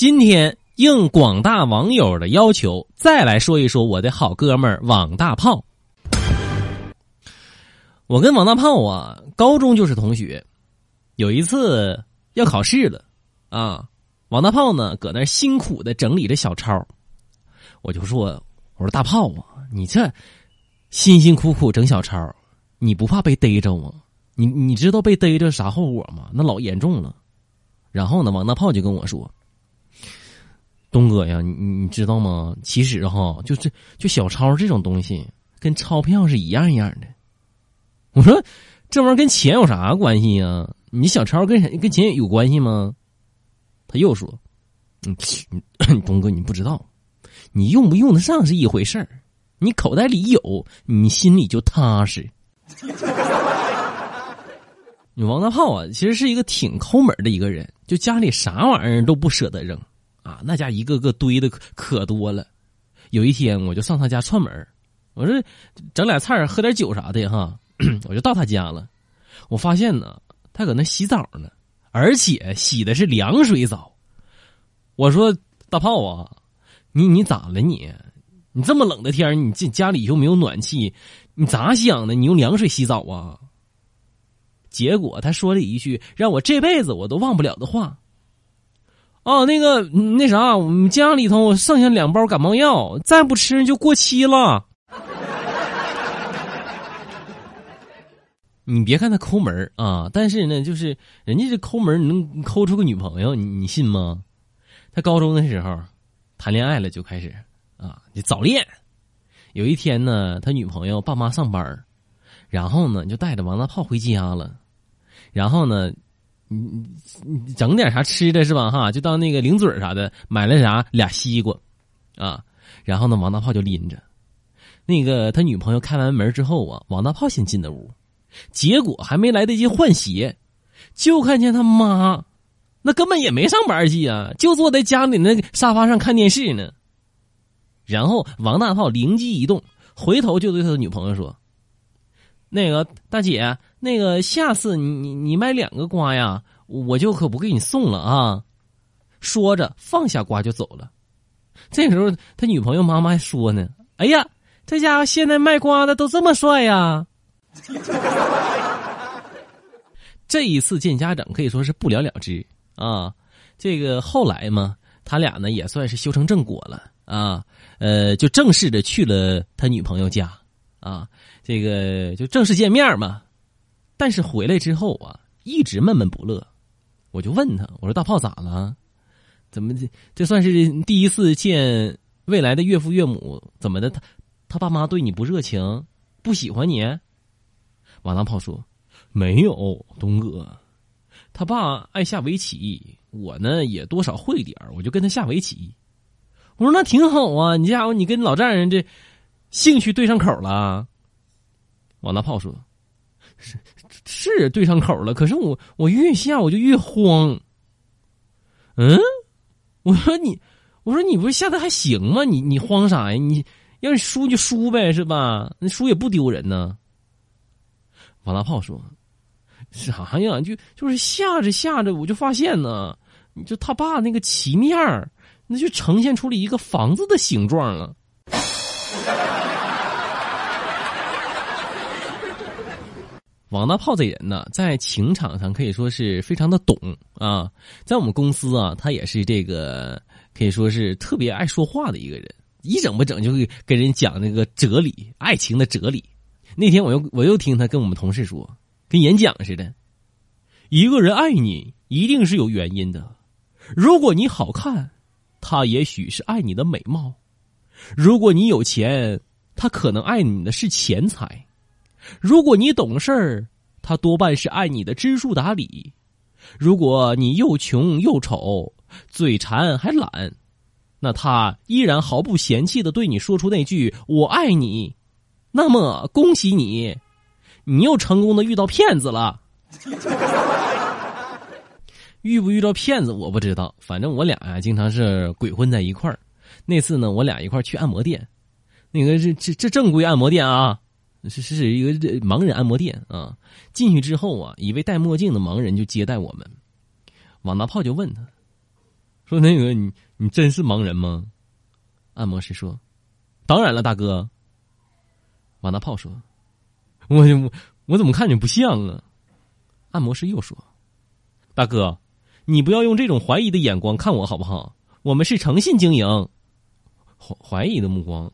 今天应广大网友的要求，再来说一说我的好哥们儿王大炮。我跟王大炮啊，高中就是同学。有一次要考试了，啊，王大炮呢搁那辛苦的整理着小抄，我就说：“我说大炮啊，你这辛辛苦苦整小抄，你不怕被逮着吗？你你知道被逮着啥后果吗？那老严重了。”然后呢，王大炮就跟我说：“东哥呀，你你知道吗？其实哈，就是就小抄这种东西，跟钞票是一样一样的。”我说：“这玩意儿跟钱有啥关系呀？你小抄跟谁跟钱有关系吗？”他又说：“嗯，东哥，你不知道，你用不用得上是一回事儿，你口袋里有，你心里就踏实。”你王大炮啊，其实是一个挺抠门的一个人，就家里啥玩意儿都不舍得扔啊，那家一个个堆的可多了。有一天，我就上他家串门，我说整俩菜喝点酒啥的哈。我就到他家了，我发现呢，他搁那洗澡呢，而且洗的是凉水澡。我说大炮啊，你你咋了你？你这么冷的天，你这家里又没有暖气，你咋想的？你用凉水洗澡啊？结果他说了一句让我这辈子我都忘不了的话。哦，那个那啥，我们家里头剩下两包感冒药，再不吃就过期了。你别看他抠门啊，但是呢，就是人家这抠门能抠出个女朋友，你你信吗？他高中的时候谈恋爱了就开始啊，就早恋。有一天呢，他女朋友爸妈上班，然后呢就带着王大炮回家了，然后呢，你你整点啥吃的是吧？哈，就当那个零嘴啥的，买了啥俩西瓜，啊，然后呢，王大炮就拎着。那个他女朋友开完门之后啊，王大炮先进的屋。结果还没来得及换鞋，就看见他妈，那根本也没上班去啊，就坐在家里那沙发上看电视呢。然后王大炮灵机一动，回头就对他的女朋友说：“那个大姐，那个下次你你你买两个瓜呀，我就可不给你送了啊。”说着放下瓜就走了。这时候他女朋友妈妈还说呢：“哎呀，这家伙现在卖瓜的都这么帅呀！” 这一次见家长可以说是不了了之啊！这个后来嘛，他俩呢也算是修成正果了啊，呃，就正式的去了他女朋友家啊，这个就正式见面嘛。但是回来之后啊，一直闷闷不乐。我就问他，我说大炮咋了？怎么这这算是第一次见未来的岳父岳母？怎么的？他他爸妈对你不热情，不喜欢你？王大炮说：“没有，东哥，他爸爱下围棋，我呢也多少会点我就跟他下围棋。我说那挺好啊，你家伙你跟老丈人这兴趣对上口了。”王大炮说：“是是对上口了，可是我我越下我就越慌。”嗯，我说你，我说你不是下的还行吗？你你慌啥呀？你要是输就输呗，是吧？那输也不丢人呢。王大炮说：“啥呀？就就是下着下着，我就发现呢，就他爸那个棋面那就呈现出了一个房子的形状了。”王大炮这人呢，在情场上可以说是非常的懂啊，在我们公司啊，他也是这个可以说是特别爱说话的一个人，一整不整就会跟人讲那个哲理，爱情的哲理。那天我又我又听他跟我们同事说，跟演讲似的。一个人爱你，一定是有原因的。如果你好看，他也许是爱你的美貌；如果你有钱，他可能爱你的是钱财；如果你懂事儿，他多半是爱你的知书达理；如果你又穷又丑，嘴馋还懒，那他依然毫不嫌弃的对你说出那句“我爱你”。那么恭喜你，你又成功的遇到骗子了。遇不遇到骗子我不知道，反正我俩呀经常是鬼混在一块儿。那次呢，我俩一块儿去按摩店，那个这这这正规按摩店啊，是是一个盲人按摩店啊。进去之后啊，一位戴墨镜的盲人就接待我们。王大炮就问他说那个你你真是盲人吗？按摩师说：“当然了，大哥。”王大炮说：“我我我怎么看你不像啊？”按摩师又说：“大哥，你不要用这种怀疑的眼光看我好不好？我们是诚信经营。”怀怀疑的目光。